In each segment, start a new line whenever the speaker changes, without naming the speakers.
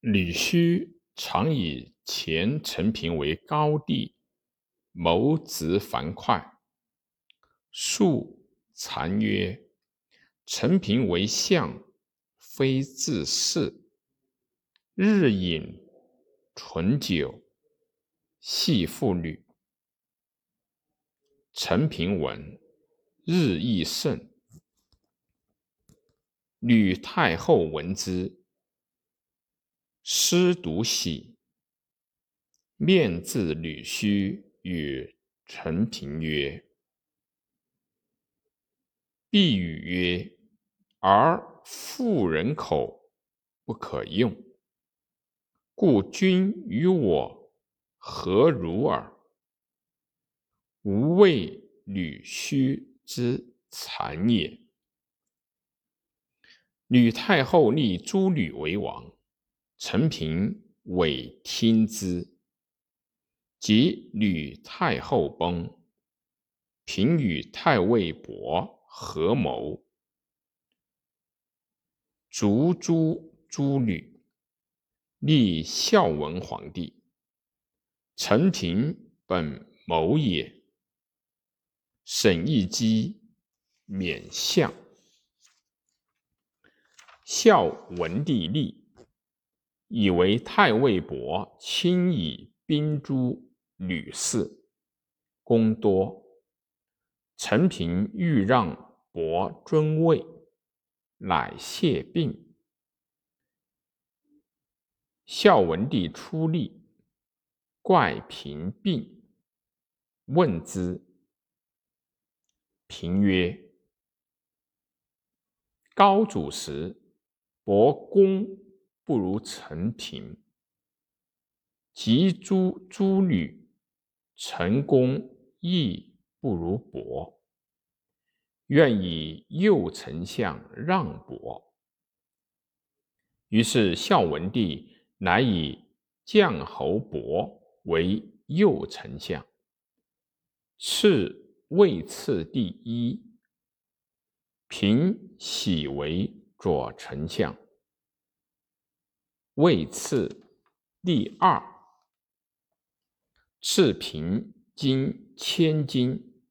吕须常以前陈平为高帝，谋子樊哙。数残曰：“陈平为相，非自恃。日饮醇酒，戏妇女。”陈平闻，日益盛。吕太后闻之。师独喜，面自吕须与陈平曰：“必语曰：‘而妇人口不可用，故君与我何如耳？’吾谓吕须之残也。”吕太后立诸吕为王。陈平委听之，及吕太后崩，平与太尉伯合谋，逐诛诸吕，立孝文皇帝。陈平本谋也。沈亦基免相，孝文帝立。以为太尉伯亲以兵诛吕氏，功多。陈平欲让伯尊位，乃谢病。孝文帝出立，怪平病，问之。平曰：“高祖时，伯公。”不如陈平，及诸诸女，成功亦不如伯。愿以右丞相让伯。于是孝文帝乃以绛侯伯为右丞相，赐位次第一。平喜为左丞相。位次第二，赐平金千金，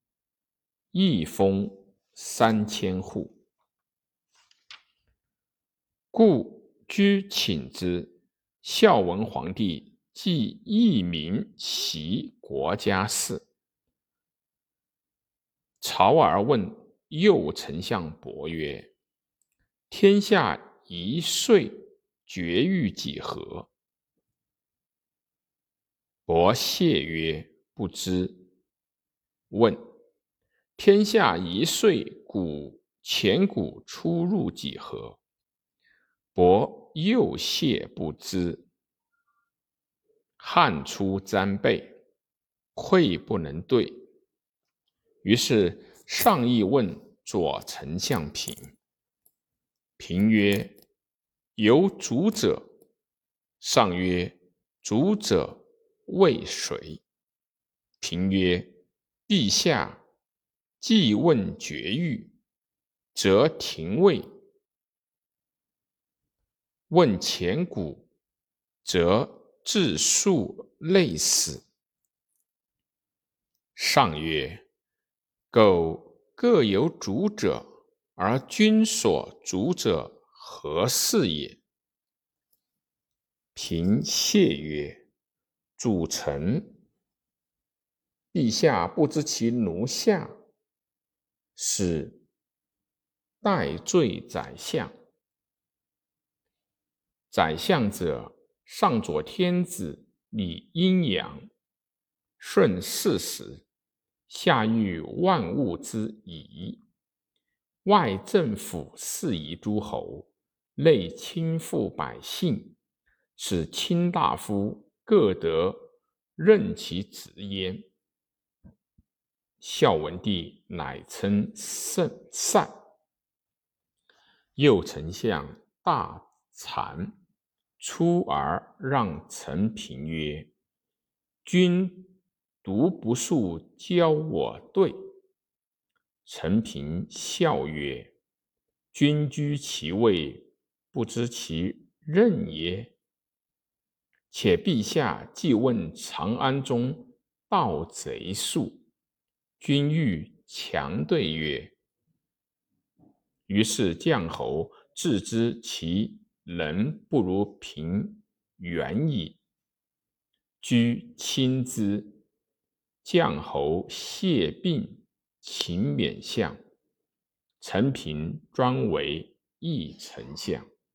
一封三千户。故居请之。孝文皇帝即义民其国家事。朝而问右丞相伯曰：“天下一岁。”绝欲几何？伯谢曰：“不知。”问：“天下一岁谷钱谷出入几何？”伯又谢不知。汗出沾背，愧不能对。于是上议问左丞相平。平曰。有主者，上曰：“主者谓谁？”平曰：“陛下既问绝狱，则廷尉；问前古，则自述类死。”上曰：“苟各有主者，而君所主者。”何事也？平谢曰：“主臣，陛下不知其奴下，使代罪宰相。宰相者，上佐天子，理阴阳，顺事时，下御万物之宜，外政府事宜诸侯。”内亲附百姓，使卿大夫各得任其职焉。孝文帝乃称圣善。右丞相大惭，出而让陈平曰：“君独不速教我对。”陈平笑曰：“君居其位。”不知其任也。且陛下既问长安中盗贼数，君欲强对曰：“于是将侯自知其人不如平原矣。”居亲之。将侯谢病，请免相。陈平专为议丞相。